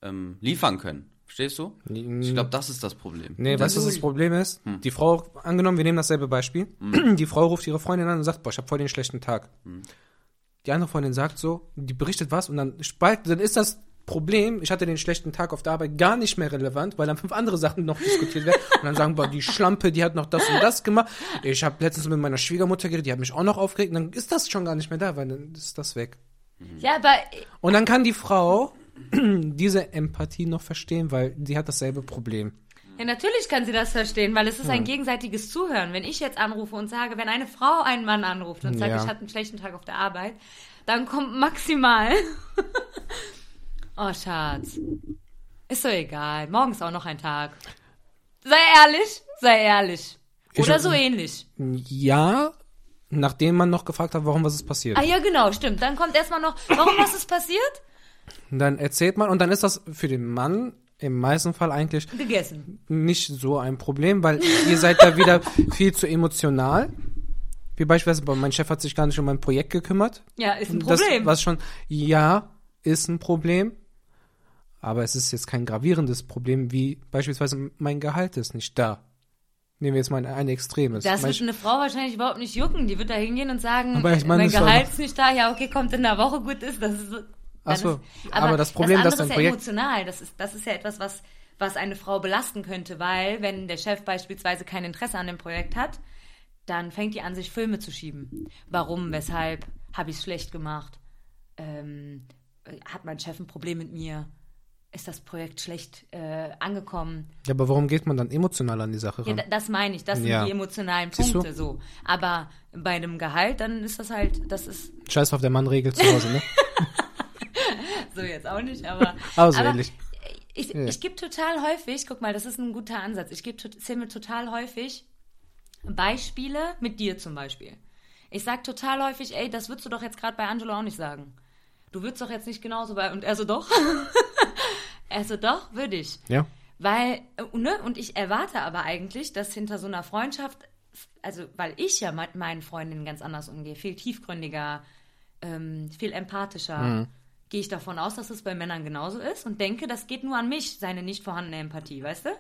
ähm, liefern können. Verstehst du? Ich glaube, das ist das Problem. Nee, weißt du, was das Problem ist? Die Frau, angenommen, wir nehmen dasselbe Beispiel. Die Frau ruft ihre Freundin an und sagt, boah, ich habe voll den schlechten Tag. Die andere Freundin sagt so, die berichtet was und dann spalt, dann ist das Problem, ich hatte den schlechten Tag auf der Arbeit gar nicht mehr relevant, weil dann fünf andere Sachen noch diskutiert werden und dann sagen, boah, die Schlampe, die hat noch das und das gemacht. Ich habe letztens mit meiner Schwiegermutter geredet, die hat mich auch noch aufgeregt und dann ist das schon gar nicht mehr da, weil dann ist das weg. Ja, aber Und dann kann die Frau diese Empathie noch verstehen, weil die hat dasselbe Problem. Ja, natürlich kann sie das verstehen, weil es ist ein gegenseitiges Zuhören. Wenn ich jetzt anrufe und sage, wenn eine Frau einen Mann anruft und sagt, Ja. ich hatte einen schlechten Tag auf der Arbeit, dann kommt maximal Oh, Schatz. Ist doch egal. Morgen ist auch noch ein Tag. Sei ehrlich, sei ehrlich. Oder Ich- so ähnlich. Ja, nachdem man noch gefragt hat, warum was ist passiert. Ah ja, genau, stimmt. Dann kommt erstmal noch, warum was ist passiert? Und dann erzählt man und dann ist das für den Mann im meisten Fall eigentlich Gegessen. nicht so ein Problem, weil ihr seid da wieder viel zu emotional. Wie beispielsweise, mein Chef hat sich gar nicht um mein Projekt gekümmert. Ja, ist ein Das, Problem. was schon, ja, ist ein Problem. Aber es ist jetzt kein gravierendes Problem, wie beispielsweise mein Gehalt ist nicht da. Nehmen wir jetzt mal ein, extremes. Das wird eine Frau wahrscheinlich überhaupt nicht jucken. Die wird da hingehen und sagen, mein Gehalt ist nicht da. Ja, okay, kommt in der Woche, gut ist. Das ist. Ach so, ist- aber das Problem, das dass andere dein ist Projekt- ja emotional. Das ist, das ist ja etwas, was, was eine Frau belasten könnte, weil wenn der Chef beispielsweise kein Interesse an dem Projekt hat, dann fängt die an, sich Filme zu schieben. Warum, weshalb, habe ich es schlecht gemacht? Ähm, äh, hat mein Chef ein Problem mit mir? Ist das Projekt schlecht äh, angekommen? ja, aber warum geht man dann emotional an die Sache Ja, ran? da- das meine ich, das sind Ja. die emotionalen? Punkte so. Aber bei dem Gehalt, dann ist das halt, das ist Scheiß auf der Mann regelt zu Hause, ne? so jetzt auch nicht, aber. Aber so aber ähnlich. Ich, Ja. ich gebe total häufig, guck mal, das ist ein guter Ansatz. Ich gebe mir total häufig Beispiele mit dir zum Beispiel. Ich sag total häufig, ey, das würdest du doch jetzt gerade bei Angelo auch nicht sagen. Du würdest doch jetzt nicht genauso bei. Und er so doch. er so doch, würde ich. Ja. Weil, äh, ne, und ich erwarte aber eigentlich, dass hinter so einer Freundschaft, also weil ich ja mit meinen Freundinnen ganz anders umgehe, viel tiefgründiger, ähm, viel empathischer, gehe ich davon aus, dass es bei Männern genauso ist und denke, das geht nur an mich, seine nicht vorhandene Empathie, weißt du?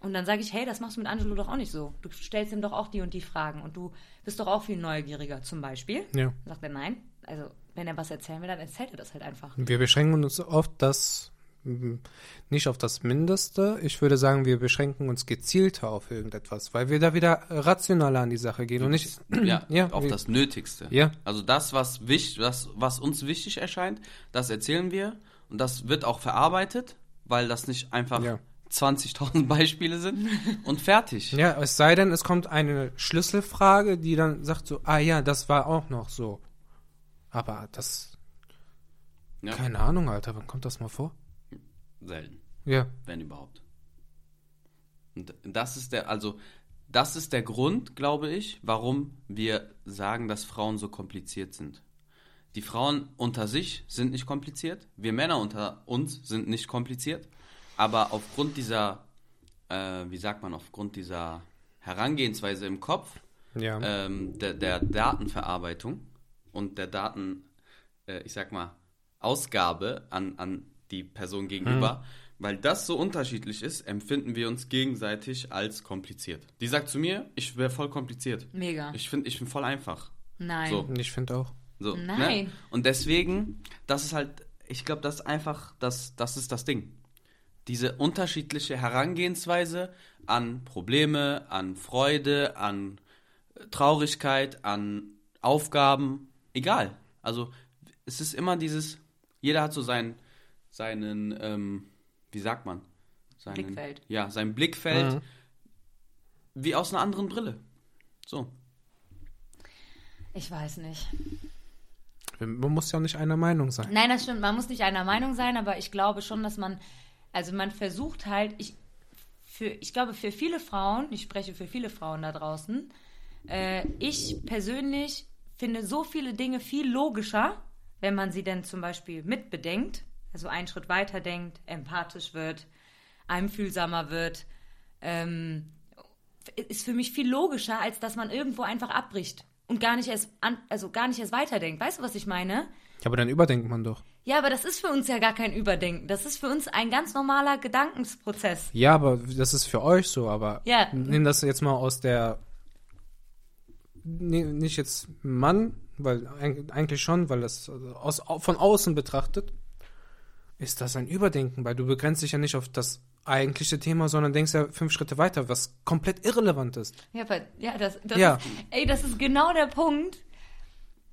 Und dann sage ich, hey, das machst du mit Angelo doch auch nicht so. Du stellst ihm doch auch die und die Fragen und du bist doch auch viel neugieriger, zum Beispiel. Ja. Sagt er, nein. Also, wenn er was erzählen will, dann erzählt er das halt einfach. Wir beschränken uns auf das, nicht auf das Mindeste. Ich würde sagen, wir beschränken uns gezielter auf irgendetwas, weil wir da wieder rationaler an die Sache gehen und nicht, Ja, Ja, auf das Nötigste. Ja. Also das, was, wichtig, was, was uns wichtig erscheint, das erzählen wir und das wird auch verarbeitet, weil das nicht einfach Ja. 20.000 Beispiele sind und fertig. ja, es sei denn, es kommt eine Schlüsselfrage, die dann sagt so, ah ja, das war auch noch so. Aber das, Ja, keine Ahnung, Alter, wann kommt das mal vor? Selten, Ja, wenn überhaupt. Und das ist der, also das ist der Grund, glaube ich, warum wir sagen, dass Frauen so kompliziert sind. Die Frauen unter sich sind nicht kompliziert, wir Männer unter uns sind nicht kompliziert, aber aufgrund dieser, äh, wie sagt man, aufgrund dieser Herangehensweise im Kopf, ja. ähm, der, der Datenverarbeitung und der Daten, äh, ich sag mal, Ausgabe an, an die Person gegenüber, weil das so unterschiedlich ist, empfinden wir uns gegenseitig als kompliziert. Die sagt zu mir, ich wäre voll kompliziert. Mega. Ich finde, ich bin voll einfach. Nein. So. Ich finde auch. So, Nein. Ne? Und deswegen, das ist halt, ich glaube, das ist einfach, das, das ist das Ding. Diese unterschiedliche Herangehensweise an Probleme, an Freude, an äh, Traurigkeit, an Aufgaben, egal. Also es ist immer dieses, jeder hat so sein, seinen, ähm, wie sagt man? Seinen, Blickfeld. Ja, sein Blickfeld Mhm. wie aus einer anderen Brille. So. Ich weiß nicht. Man muss ja auch nicht einer Meinung sein. Nein, das stimmt. Man muss nicht einer Meinung sein, aber ich glaube schon, dass man, also man versucht halt, ich, für, ich glaube, für viele Frauen, ich spreche für viele Frauen da draußen, äh, ich persönlich finde so viele Dinge viel logischer, wenn man sie denn zum Beispiel mitbedenkt, also einen Schritt weiter denkt, empathisch wird, einfühlsamer wird, ähm, ist für mich viel logischer, als dass man irgendwo einfach abbricht und gar nicht erst, an, also gar nicht erst weiterdenkt. Weißt du, was ich meine? Ja, aber dann überdenkt man doch. Ja, aber das ist für uns ja gar kein Überdenken. Das ist für uns ein ganz normaler Gedankensprozess. Ja, aber das ist für euch so, aber Ja. nimm das jetzt mal aus der nee, nicht jetzt Mann, weil eig- eigentlich schon, weil das aus, von außen betrachtet ist das ein Überdenken, weil du begrenzt dich ja nicht auf das eigentliche Thema, sondern denkst ja fünf Schritte weiter, was komplett irrelevant ist. Ja, aber, ja, das, das Ja. Ist, ey, das ist genau der Punkt.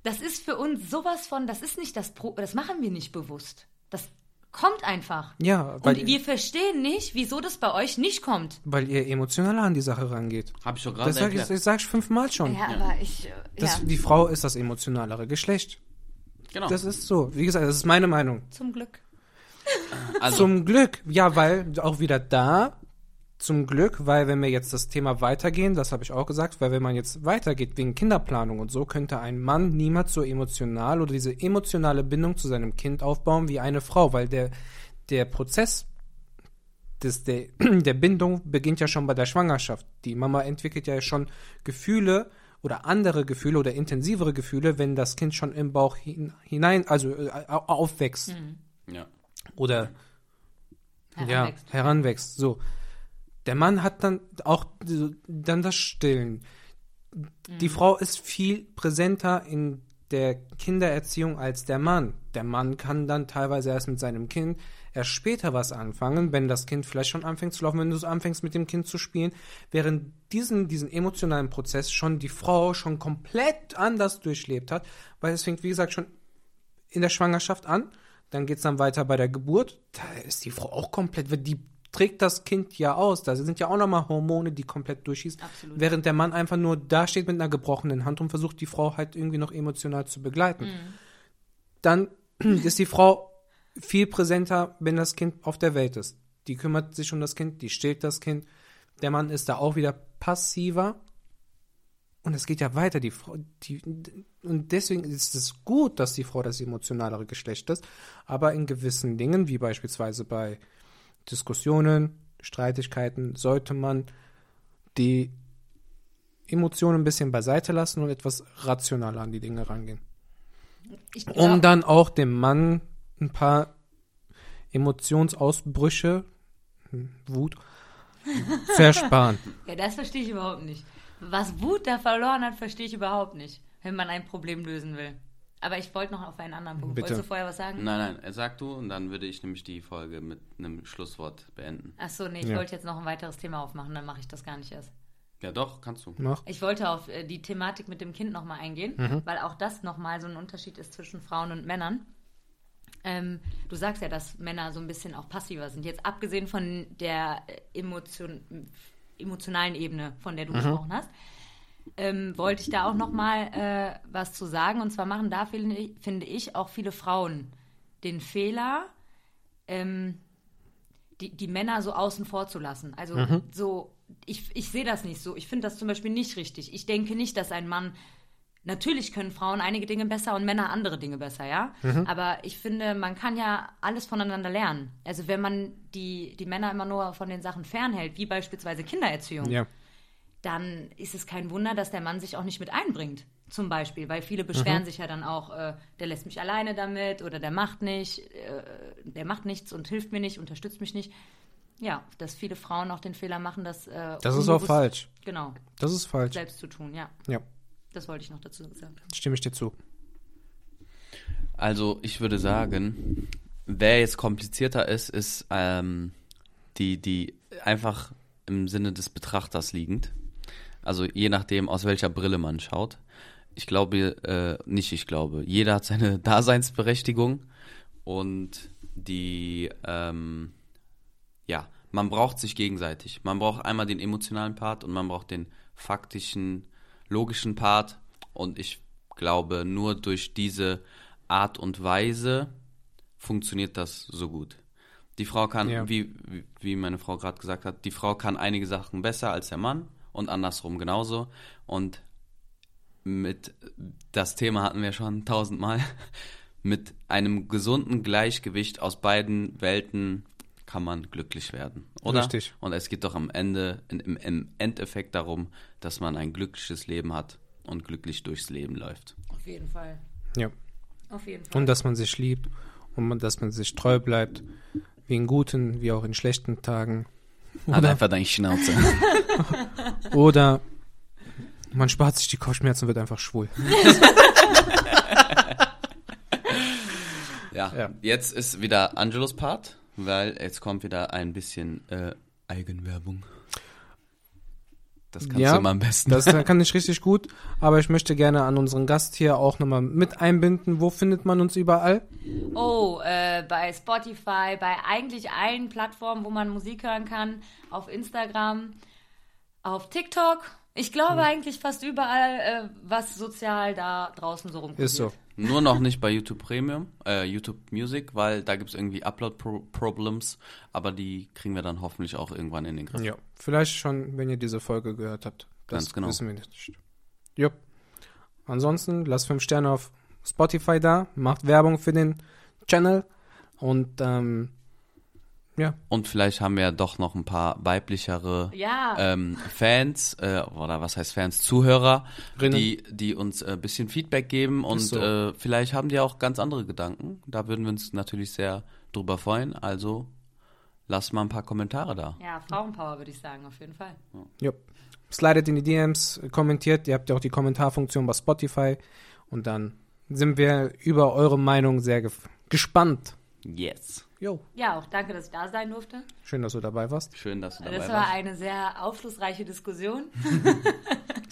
Das ist für uns sowas von, das ist nicht das Pro, das machen wir nicht bewusst. Das kommt einfach. Ja, weil, Und wir verstehen nicht, wieso das bei euch nicht kommt. weil ihr emotionaler an die Sache rangeht. Habe ich doch gerade Das sag ich, das sag ich fünfmal schon. Ja, aber ich, äh, Das, ja, Die Frau ist das emotionalere Geschlecht. Genau. Das ist so. Wie gesagt, das ist meine Meinung. zum Glück. Also, Zum Glück, ja, weil auch wieder da, zum Glück, weil wenn wir jetzt das Thema weitergehen, das habe ich auch gesagt, weil wenn man jetzt weitergeht wegen Kinderplanung und so, könnte ein Mann niemals so emotional oder diese emotionale Bindung zu seinem Kind aufbauen wie eine Frau, weil der, der Prozess des, der, der Bindung beginnt ja schon bei der Schwangerschaft. Die Mama entwickelt ja schon Gefühle oder andere Gefühle oder intensivere Gefühle, wenn das Kind schon im Bauch hin, hinein, also äh, au- aufwächst ja. Oder ja, Heranwächst. heranwächst. So. Der Mann hat dann auch dann das Stillen. Die Frau ist viel präsenter in der Kindererziehung als der Mann. Der Mann kann dann teilweise erst mit seinem Kind erst später was anfangen, wenn das Kind vielleicht schon anfängt zu laufen, wenn du so anfängst mit dem Kind zu spielen, während diesen, diesen emotionalen Prozess schon die Frau schon komplett anders durchlebt hat, weil es fängt, wie gesagt, schon in der Schwangerschaft an, dann geht's dann weiter bei der Geburt. Da ist die Frau auch komplett, weil die trägt das Kind ja aus. Da sind ja auch nochmal Hormone, die komplett durchschießen. Absolut. Während der Mann einfach nur da steht mit einer gebrochenen Hand und versucht, die Frau halt irgendwie noch emotional zu begleiten. Dann ist die Frau viel präsenter, wenn das Kind auf der Welt ist. Die kümmert sich um das Kind, die stillt das Kind. Der Mann ist da auch wieder passiver. Und es geht ja weiter, die Frau, die, und deswegen ist es gut, dass die Frau das emotionalere Geschlecht ist, aber in gewissen Dingen, wie beispielsweise bei Diskussionen, Streitigkeiten, sollte man die Emotionen ein bisschen beiseite lassen und etwas rationaler an die Dinge rangehen. Ich Um glaub- dann auch dem Mann ein paar Emotionsausbrüche, hm, Wut, zu ersparen. Ja, das verstehe ich überhaupt nicht. Was Wut da verloren hat, verstehe ich überhaupt nicht, wenn man ein Problem lösen will. Aber ich wollte noch auf einen anderen Punkt. Bitte. Wolltest du vorher was sagen? Nein, nein, sag du und dann würde ich nämlich die Folge mit einem Schlusswort beenden. Ach so, nee, ich Ja. wollte jetzt noch ein weiteres Thema aufmachen, dann mache ich das gar nicht erst. Ja, doch, kannst du. Mach. Ich wollte auf äh, die Thematik mit dem Kind nochmal eingehen, Mhm. weil auch das nochmal so ein Unterschied ist zwischen Frauen und Männern. Ähm, du sagst ja, dass Männer so ein bisschen auch passiver sind. Jetzt abgesehen von der äh, Emotion, emotionalen Ebene, von der du gesprochen hast, ähm, wollte ich da auch nochmal äh, was zu sagen. Und zwar machen da, finde ich, finde ich, auch viele Frauen den Fehler, ähm, die, die Männer so außen vor zu lassen. Also so, ich, ich sehe das nicht so. Ich finde das zum Beispiel nicht richtig. Ich denke nicht, dass ein Mann, natürlich können Frauen einige Dinge besser und Männer andere Dinge besser, ja. Aber ich finde, man kann ja alles voneinander lernen. Also wenn man die, die Männer immer nur von den Sachen fernhält, wie beispielsweise Kindererziehung, Ja. dann ist es kein Wunder, dass der Mann sich auch nicht mit einbringt. Zum Beispiel, weil viele beschweren Mhm. sich ja dann auch, äh, der lässt mich alleine damit oder der macht nicht, äh, der macht nichts und hilft mir nicht, unterstützt mich nicht. Ja, dass viele Frauen auch den Fehler machen, das äh, Das ist auch falsch. Genau, Das ist falsch. selbst zu tun, ja. Ja, Das wollte ich noch dazu sagen. stimme ich dir zu. Also ich würde sagen, wer jetzt komplizierter ist, ist ähm, die, die einfach im Sinne des Betrachters liegend. Also je nachdem, aus welcher Brille man schaut. Ich glaube, äh, nicht ich glaube, jeder hat seine Daseinsberechtigung und die, ähm, ja, man braucht sich gegenseitig. Man braucht einmal den emotionalen Part und man braucht den faktischen, logischen Part. Und ich glaube, nur durch diese Art und Weise funktioniert das so gut. Die Frau kann, Ja. wie, wie- meine Frau gerade gesagt hat, die Frau kann einige Sachen besser als der Mann und andersrum genauso. Und mit, das Thema hatten wir schon tausendmal, mit einem gesunden Gleichgewicht aus beiden Welten kann man glücklich werden, oder? Richtig. Und es geht doch am Ende, in, im, im Endeffekt darum, dass man ein glückliches Leben hat und glücklich durchs Leben läuft. Auf jeden Fall. Ja. Auf jeden Fall. Und dass man sich liebt und man, dass man sich treu bleibt, wie in guten, wie auch in schlechten Tagen. Hat Oder, einfach deine Schnauze. oder man spart sich die Kopfschmerzen und wird einfach schwul. Ja, Ja. jetzt ist wieder Angelos Part, weil jetzt kommt wieder ein bisschen äh, Eigenwerbung. Das kannst Ja, du immer am besten. Das kann ich richtig gut, aber ich möchte gerne an unseren Gast hier auch nochmal mit einbinden. Wo findet man uns überall? Oh, äh, bei Spotify, bei eigentlich allen Plattformen, wo man Musik hören kann, auf Instagram, auf TikTok. Ich glaube Hm. eigentlich fast überall, äh, was sozial da draußen so rumkommt. Ist so. Nur noch nicht bei YouTube Premium, äh, YouTube Music, weil da gibt es irgendwie Upload-Problems, aber die kriegen wir dann hoffentlich auch irgendwann in den Griff. Ja, vielleicht schon, wenn ihr diese Folge gehört habt. Das Ganz genau. wissen wir nicht. Jupp. Ansonsten lasst fünf Sterne auf Spotify da, macht Werbung für den Channel und ähm, ja, Und vielleicht haben wir ja doch noch ein paar weiblichere Ja. ähm, Fans, äh, oder was heißt Fans, Zuhörer, Rinnen. die, die uns ein äh, bisschen Feedback geben und so. äh, vielleicht haben die auch ganz andere Gedanken. Da würden wir uns natürlich sehr drüber freuen. Also lasst mal ein paar Kommentare da. ja, Frauenpower würde ich sagen, auf jeden Fall. jupp. Slidet in die DMs, kommentiert, ihr habt ja auch die Kommentarfunktion bei Spotify und dann sind wir über eure Meinung sehr gespannt. Yes. Jo, Ja, auch danke, dass ich da sein durfte. schön, dass du dabei warst. Schön, dass du dabei Das war warst. eine sehr aufschlussreiche Diskussion.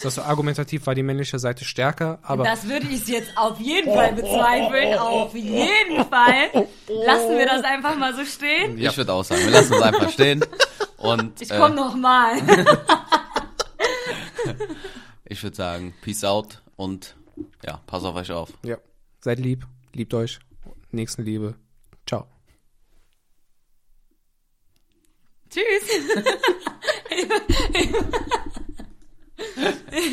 Das so argumentativ war die männliche Seite stärker, aber das würde ich jetzt auf jeden Fall bezweifeln. Auf jeden Fall. Lassen wir das einfach mal so stehen. Ich würde auch sagen, wir lassen uns einfach stehen. Und Ich äh, komme noch mal. ich würde sagen, Peace out und ja, pass auf euch auf. ja, seid lieb, liebt euch, Nächstenliebe. Ciao. Tschüss.